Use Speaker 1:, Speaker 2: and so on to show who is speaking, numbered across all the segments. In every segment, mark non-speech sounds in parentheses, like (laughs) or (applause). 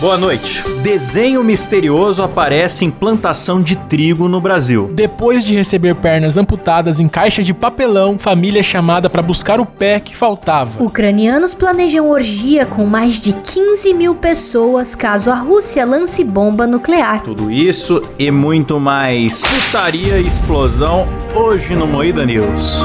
Speaker 1: Boa noite. Desenho misterioso aparece em plantação de trigo no Brasil.
Speaker 2: Depois de receber pernas amputadas em caixa de papelão, família é chamada para buscar o pé que faltava.
Speaker 3: Ucranianos planejam orgia com mais de 15 mil pessoas caso a Rússia lance bomba nuclear.
Speaker 1: Tudo isso e muito mais putaria e explosão hoje no Moída News.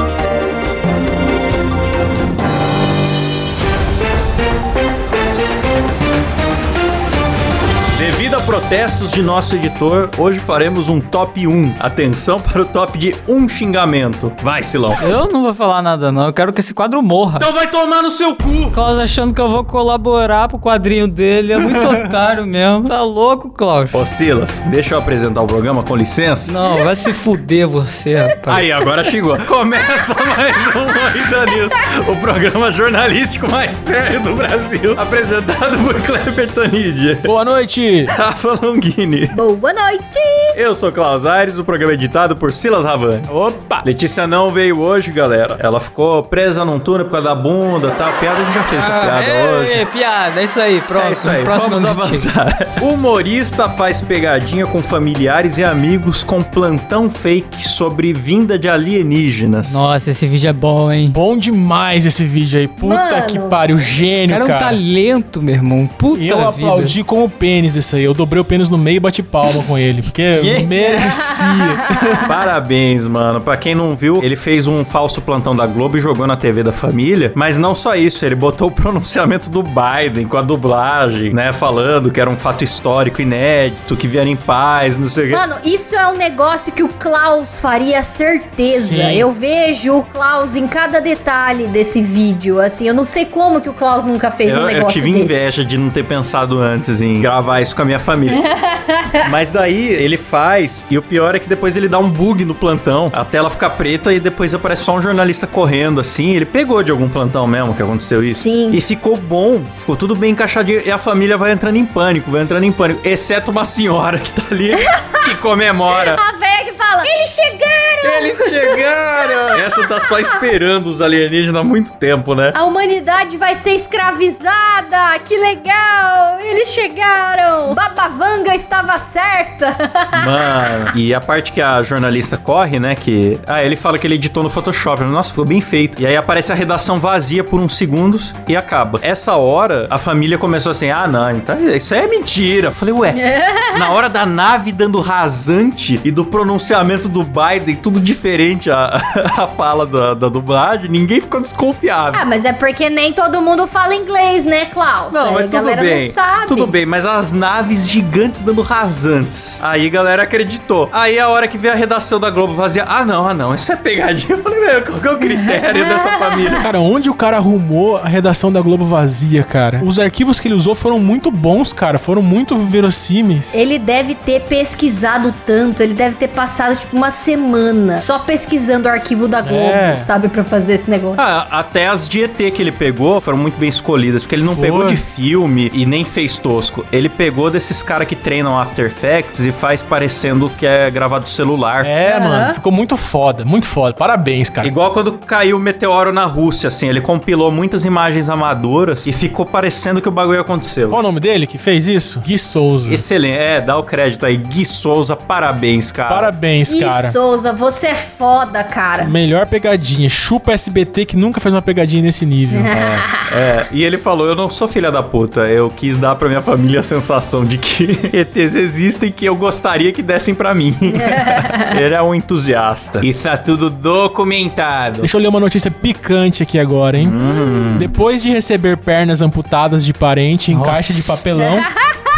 Speaker 1: Protestos de nosso editor, hoje faremos um top 1. Atenção para o top de um xingamento. Vai, Silão.
Speaker 4: Eu não vou falar nada, não. Eu quero que esse quadro morra.
Speaker 1: Então vai tomar no seu cu!
Speaker 4: Klaus achando que eu vou colaborar pro quadrinho dele. É muito (laughs) otário mesmo. Tá louco, Klaus?
Speaker 1: Ô Silas, deixa eu apresentar o programa com licença.
Speaker 4: Não, vai se fuder você, rapaz.
Speaker 1: Aí, agora chegou. Começa mais um Moída News, o programa jornalístico mais sério do Brasil. Apresentado por Kleber Tanid,
Speaker 2: Boa noite!
Speaker 1: Rafa (laughs) Longini. (laughs)
Speaker 3: Boa noite!
Speaker 1: Eu sou Klaus Aires, o programa é editado por Silas Ravani.
Speaker 2: Opa!
Speaker 1: Letícia não veio hoje, galera. Ela ficou presa num túnel por causa da bunda, tá? Piada, a gente já fez essa piada
Speaker 4: é,
Speaker 1: hoje.
Speaker 4: é, piada, é isso aí. Próximo,
Speaker 1: É isso aí,
Speaker 4: próximo
Speaker 1: vamos avançar. (laughs) Humorista faz pegadinha com familiares e amigos com plantão fake sobre vinda de alienígenas.
Speaker 4: Nossa, esse vídeo é bom, hein?
Speaker 2: Bom demais esse vídeo aí. Puta
Speaker 3: Mano.
Speaker 2: que pariu, gênio,
Speaker 4: Cara, é
Speaker 2: cara.
Speaker 4: um talento, meu irmão. Puta
Speaker 2: eu
Speaker 4: vida.
Speaker 2: aplaudi com o pênis isso aí. Eu dobrei o pênis no meio e bati palma com ele. Porque (laughs)
Speaker 1: Que?
Speaker 2: merecia. (laughs)
Speaker 1: Parabéns, mano. Pra quem não viu, ele fez um falso plantão da Globo e jogou na TV da família. Mas não só isso, ele botou o pronunciamento do Biden com a dublagem, né? Falando que era um fato histórico inédito, que vieram em paz, não sei o quê.
Speaker 3: Mano, isso é um negócio que o Klaus faria certeza.
Speaker 2: Sim.
Speaker 3: Eu vejo o Klaus em cada detalhe desse vídeo. Assim, eu não sei como que o Klaus nunca fez
Speaker 1: Eu,
Speaker 3: um
Speaker 1: eu
Speaker 3: negócio
Speaker 1: tive
Speaker 3: desse.
Speaker 1: inveja de não ter pensado antes em gravar isso com a minha família. (laughs) Mas daí ele faz, e o pior é que depois ele dá um bug no plantão, a tela fica preta e depois aparece só um jornalista correndo assim. Ele pegou de algum plantão mesmo que aconteceu isso.
Speaker 3: Sim.
Speaker 1: E ficou bom, ficou tudo bem encaixadinho. E a família vai entrando em pânico, vai entrando em pânico. Exceto uma senhora que tá ali, que comemora. (laughs)
Speaker 3: A velha que fala, eles chegaram!
Speaker 1: Eles chegaram! Essa tá só esperando os alienígenas há muito tempo, né?
Speaker 3: A humanidade vai ser escravizada! Que legal! Eles chegaram! Babavanga estava certa! (laughs)
Speaker 1: Mano, e a parte que a jornalista corre, né? Que. Ah, ele fala que ele editou no Photoshop. Nossa, ficou bem feito. E aí aparece a redação vazia por uns segundos e acaba. Essa hora, a família começou assim: ah, não, então isso aí é mentira. Eu falei, ué. (laughs) na hora da nave dando rasante e do pronunciamento do Biden, tudo diferente a, (laughs) a fala da, da dublagem, ninguém ficou desconfiado.
Speaker 3: ah, mas é porque nem todo mundo fala inglês, né, Klaus?
Speaker 1: Não, mas
Speaker 3: a
Speaker 1: tudo
Speaker 3: galera
Speaker 1: bem.
Speaker 3: não sabe.
Speaker 1: Tudo bem, mas as naves gigantes dando rasantes. Aí a galera acreditou. Aí a hora que vê a redação da Globo vazia, ah não, ah não, isso é pegadinha. (laughs) Eu falei, meu, qual que é o critério (laughs) dessa família?
Speaker 2: Cara, onde o cara arrumou a redação da Globo vazia, cara? Os arquivos que ele usou foram muito bons, cara. Foram muito verossímeis.
Speaker 3: Ele deve ter pesquisado tanto, ele deve ter passado tipo uma semana só pesquisando o arquivo da Globo,
Speaker 2: É.
Speaker 3: sabe, pra fazer esse negócio.
Speaker 1: Ah, até as de ET que ele pegou foram muito bem escolhidas, porque ele não
Speaker 2: Foi.
Speaker 1: pegou de filme e nem fez tosco. Ele pegou desses caras que treinam After Effects e faz parecendo que é gravado do celular.
Speaker 2: É,
Speaker 3: Aham.
Speaker 2: mano. Ficou muito foda, muito foda. Parabéns, cara.
Speaker 1: Igual quando caiu o meteoro na Rússia, assim, ele compilou muitas imagens amadoras e ficou parecendo que o bagulho aconteceu.
Speaker 2: Qual o nome dele que fez isso? Gui Souza.
Speaker 1: Excelente, é, dá o crédito aí. Gui Souza, parabéns, cara.
Speaker 2: Parabéns,
Speaker 3: Ih,
Speaker 2: cara.
Speaker 3: Souza, você é foda, cara.
Speaker 2: Melhor pegadinha. Chupa SBT que nunca fez uma pegadinha nesse nível. (laughs)
Speaker 1: É, e ele falou: Eu não sou filha da puta, eu quis dar pra minha família a sensação de que (laughs) ETs existem e que eu gostaria que dessem pra mim. (laughs) ele é um entusiasta. E tá tudo documentado.
Speaker 2: Deixa eu ler uma notícia picante aqui agora, hein?
Speaker 1: Hum.
Speaker 2: Depois de receber pernas amputadas de parente em
Speaker 4: Nossa.
Speaker 2: caixa de papelão,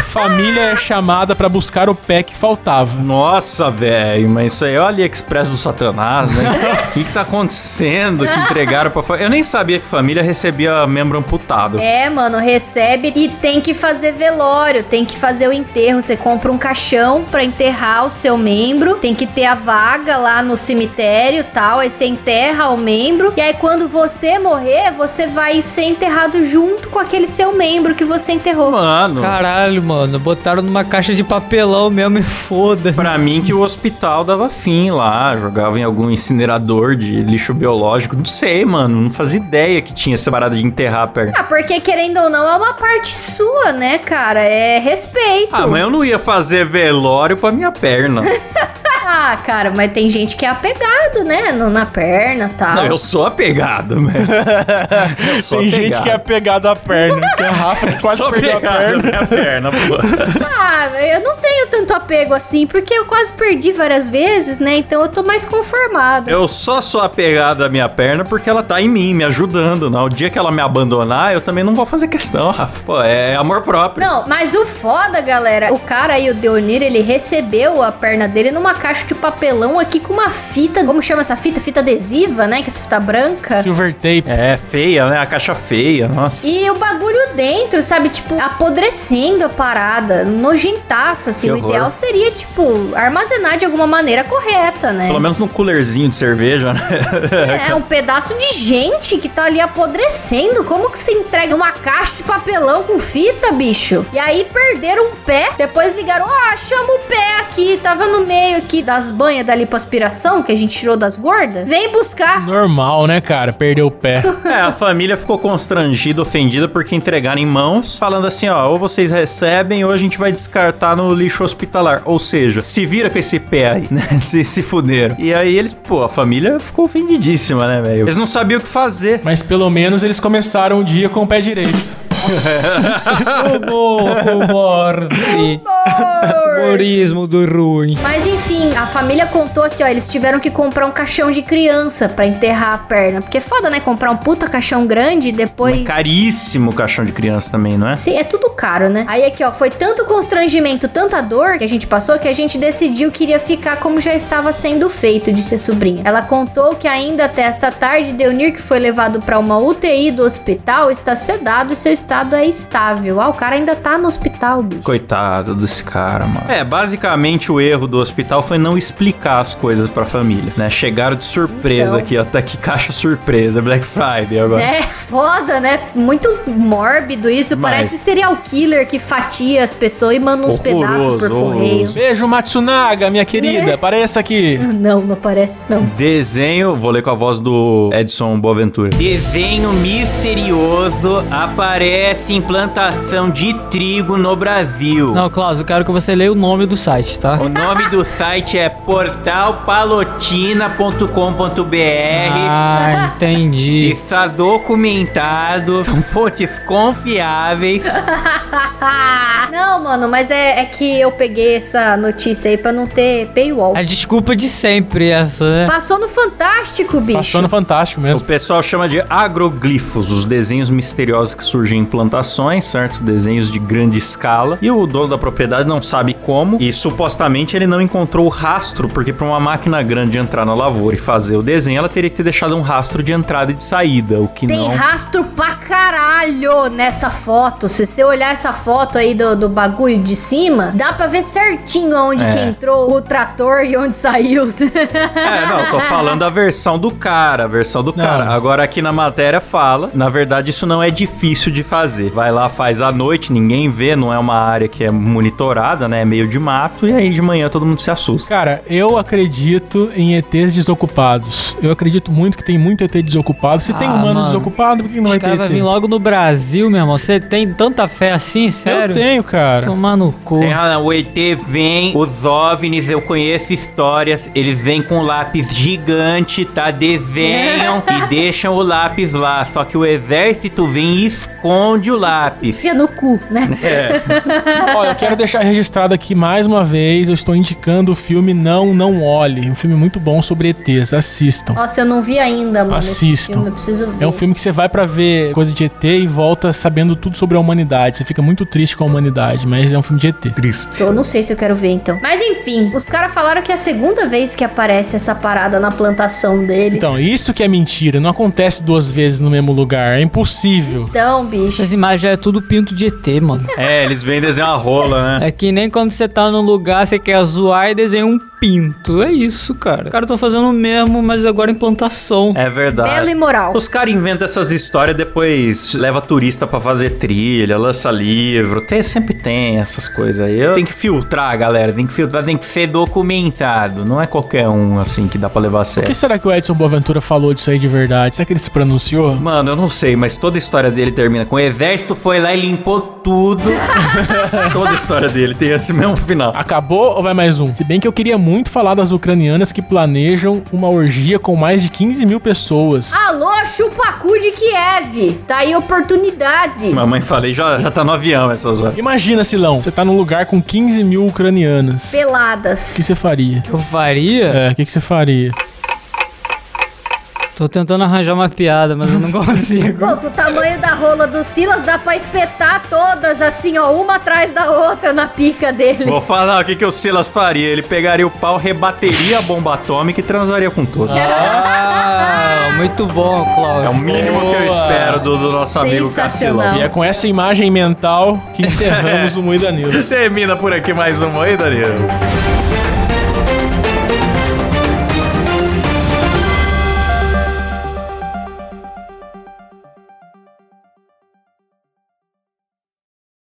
Speaker 2: família é chamada pra buscar o pé que faltava.
Speaker 1: Nossa, velho, mas isso aí é o AliExpress do Satanás, né? O que, que tá acontecendo que entregaram pra família? Eu nem sabia que família recebia membro amputado.
Speaker 3: É, mano, recebe e tem que fazer velório, tem que fazer o enterro. Você compra um caixão pra enterrar o seu membro, tem que ter a vaga lá no cemitério tal. Aí você enterra o membro. E aí, quando você morrer, você vai ser enterrado junto com aquele seu membro que você enterrou.
Speaker 1: Mano,
Speaker 4: Caralho, mano. Botaram numa caixa de papelão mesmo e foda.
Speaker 1: pra mim que o hospital dava fim lá, jogava em algum incinerador de lixo biológico. Não sei, mano, não fazia ideia que tinha essa parada de enterrar a perna.
Speaker 3: Ah, porque querendo ou não, é uma parte sua, né, cara? É respeito.
Speaker 1: Ah, mas eu não ia fazer velório pra minha perna. (laughs)
Speaker 3: Ah, cara, mas tem gente que é apegado, né? no- na perna e tal.
Speaker 1: Não, eu sou apegado, velho. (laughs) Eu sou
Speaker 2: Tem gente que é apegado à perna. Que a Rafa que (laughs) quase
Speaker 1: Sou
Speaker 2: perdeu a
Speaker 1: apegado
Speaker 2: perna.
Speaker 1: minha perna, pô.
Speaker 3: Ah, eu não tenho tanto apego assim, porque eu quase perdi várias vezes, né? Então eu tô mais conformada.
Speaker 1: Eu só sou apegado à minha perna porque ela tá em mim, me ajudando. Né? O dia que ela me abandonar, eu também não vou fazer questão, Rafa. Pô, é amor próprio.
Speaker 3: Não, mas o foda, galera, o cara aí, o Deonir, ele recebeu a perna dele numa caixa de papelão aqui com uma fita, como chama essa fita? Fita adesiva, né? Que é essa fita branca.
Speaker 2: Silver tape.
Speaker 1: É, feia, né? A caixa feia, nossa.
Speaker 3: E o bagulho dentro, sabe? Tipo, apodrecendo a parada. Nojentaço, assim.
Speaker 1: Que
Speaker 3: o
Speaker 1: horror.
Speaker 3: ideal seria, tipo, armazenar de alguma maneira correta, né?
Speaker 1: Pelo menos num coolerzinho de cerveja, né?
Speaker 3: É, (laughs) um pedaço de gente que tá ali apodrecendo. Como que se entrega uma caixa de papelão com fita, bicho? E aí perderam um pé, depois ligaram, ah, chama o pé aqui, tava no meio aqui das banhas da lipoaspiração, que a gente tirou das gordas. Vem buscar.
Speaker 2: Normal, né, cara? Perdeu o pé. (laughs)
Speaker 1: É, a família ficou constrangida, ofendida porque entregaram em mãos, falando assim, ó, ou vocês recebem ou a gente vai descartar no lixo hospitalar. Ou seja, se vira com esse pé aí, né? (laughs) Se, se fuderam. E aí eles, pô, a família ficou ofendidíssima, né, velho? Eles não sabiam o que fazer.
Speaker 2: Mas pelo menos eles começaram o dia com o pé direito. (laughs)
Speaker 4: Como morte. Humorismo do ruim.
Speaker 3: Mas enfim, a família contou que, ó, eles tiveram que comprar um caixão de criança pra enterrar a perna. Porque é foda, né? Comprar um puta caixão grande e depois.
Speaker 1: Caríssimo o caixão de criança também, não é?
Speaker 3: Sim, é tudo caro, né? Aí aqui, ó, foi tanto constrangimento, tanta dor que a gente passou que a gente decidiu que iria ficar como já estava sendo feito, disse a sobrinha. Ela contou que ainda até esta tarde, Deunir, que foi levado pra uma UTI do hospital, está sedado e seu estado é estável. Ah, o cara ainda tá no hospital, bicho.
Speaker 1: Coitado desse cara, mano. É, basicamente o erro do hospital foi não explicar as coisas pra família, né? Chegaram de surpresa
Speaker 3: Então.
Speaker 1: aqui, ó. Tá aqui caixa surpresa, Black Friday agora.
Speaker 3: É foda, né? Muito mórbido isso.
Speaker 1: Mas-
Speaker 3: Parece serial killer que fatia as pessoas e manda uns
Speaker 1: Horroroso,
Speaker 3: pedaços por correio.
Speaker 1: horroroso.
Speaker 2: Beijo, Matsunaga, minha querida. Apareça aqui.
Speaker 3: Não, não parece, não.
Speaker 1: Desenho, vou ler com a voz do Edson Boaventura. Desenho misterioso aparece em plantação de trigo no Brasil.
Speaker 4: Não, Klaus, eu quero que você leia o nome do site, tá?
Speaker 1: O nome do site é portalpalotina.com.br.
Speaker 4: Ah, entendi.
Speaker 1: Está documentado, são fontes confiáveis. (laughs)
Speaker 3: não, mano, mas é, é que eu peguei essa notícia aí pra não ter paywall.
Speaker 4: A desculpa de sempre essa, né?
Speaker 3: Passou no Fantástico, bicho.
Speaker 2: Passou no Fantástico
Speaker 1: O
Speaker 2: mesmo.
Speaker 1: pessoal chama de agroglifos, os desenhos misteriosos que surgem em plantações, certo? Desenhos de grande escala. E o dono da propriedade não sabe como. E supostamente ele não encontrou o rastro, porque para uma máquina grande entrar na lavoura e fazer o desenho, ela teria que ter deixado um rastro de entrada e de saída, o que
Speaker 3: Tem
Speaker 1: não.
Speaker 3: rastro pra caralho nessa foto. Se você olhar essa foto aí do, do bagulho de cima, dá pra ver certinho aonde
Speaker 1: É.
Speaker 3: que entrou o trator e onde saiu.
Speaker 1: É, não, tô falando a versão do cara, a versão do
Speaker 2: Não.
Speaker 1: cara. Agora aqui na matéria fala, na verdade isso não é difícil de fazer. Vai lá, faz à noite, ninguém vê, não é uma área que é monitorada, né? É meio de mato e aí de manhã todo mundo se assusta.
Speaker 2: Cara, eu acredito em ETs desocupados. Eu acredito muito que tem muito ET desocupado. Se tem
Speaker 4: Ah,
Speaker 2: humano
Speaker 4: mano.
Speaker 2: desocupado, por que não
Speaker 4: Os
Speaker 2: vai ter
Speaker 4: caras vai
Speaker 2: ET?
Speaker 4: vir logo no Brasil, meu irmão. Você tem tanta fé assim, sério?
Speaker 2: Eu tenho, cara.
Speaker 4: Tomar no cu.
Speaker 1: Tem razão, o ET vem, os OVNIs, eu conheço histórias, eles vêm com lápis gigante, tá? Desenham (laughs) e deixam o lápis lá. Só que o exército vem e esconde o lápis.
Speaker 3: Fia no cu, né?
Speaker 1: É. (laughs)
Speaker 2: Olha, eu quero deixar registrado aqui mais uma vez. Eu estou indicando o filme Não, Não Olhe. Um filme muito bom sobre ETs. Assistam.
Speaker 3: Nossa, eu não vi ainda, mano.
Speaker 2: Assistam.
Speaker 3: filme, eu preciso ver.
Speaker 2: É um filme que você vai pra ver coisa de ET e volta sabendo tudo sobre a humanidade. Você fica muito triste com a humanidade verdade, mas é um filme de ET.
Speaker 1: Triste.
Speaker 3: Eu não sei se eu quero ver então. Mas enfim, os caras falaram que é a segunda vez que aparece essa parada na plantação deles.
Speaker 2: Então, isso que é mentira. Não acontece duas vezes no mesmo lugar. É impossível.
Speaker 3: Então, bicho.
Speaker 4: Essas imagens já é tudo pinto de ET, mano.
Speaker 1: É, eles vêm desenhar uma rola, né?
Speaker 4: É que nem quando você tá num lugar, você quer zoar e desenha um pinto. É isso, cara. Os caras estão fazendo o mesmo, mas agora em plantação.
Speaker 1: É verdade.
Speaker 3: Belo e moral.
Speaker 1: Os caras inventam essas histórias depois leva turista pra fazer trilha, lança livro. Tem, sempre tem essas coisas aí. Eu- Tem que filtrar, galera. Tem que filtrar, tem que ser documentado. Não é qualquer um assim que dá pra levar a
Speaker 2: O
Speaker 1: sério.
Speaker 2: que será que o Edson Boaventura falou disso aí de verdade? Será que ele se pronunciou?
Speaker 1: Mano, eu não sei, mas toda a história dele termina com o exército foi lá e limpou tudo. (laughs) toda a história dele tem esse mesmo final.
Speaker 2: Acabou ou vai mais um? Se bem que eu queria muito falar das ucranianas que planejam uma orgia com mais de 15 mil pessoas.
Speaker 3: Alô, chupacu de Kiev. Tá aí oportunidade.
Speaker 1: Mamãe falei, já, já tá no avião essas horas.
Speaker 2: Imagina, Silão, você tá num lugar com 15 mil ucranianas. O
Speaker 3: Peladas.
Speaker 2: que você faria?
Speaker 4: Eu faria?
Speaker 2: É, o que que você faria?
Speaker 4: Tô tentando arranjar uma piada, mas eu não (laughs) consigo.
Speaker 3: Pô, com o tamanho da rola do Silas, dá pra espetar todas assim, ó, uma atrás da outra na pica dele.
Speaker 1: Vou falar o que, que o Silas faria. Ele pegaria o pau, rebateria a bomba atômica e transaria com tudo.
Speaker 4: Ah, (laughs) muito bom,
Speaker 1: É o
Speaker 4: Cláudio.
Speaker 1: mínimo que eu
Speaker 2: Boa.
Speaker 1: espero do, do nosso amigo. Cacilão.
Speaker 2: E é com essa imagem mental que encerramos o (laughs) Moída News.
Speaker 1: Termina por aqui mais um Moeda News.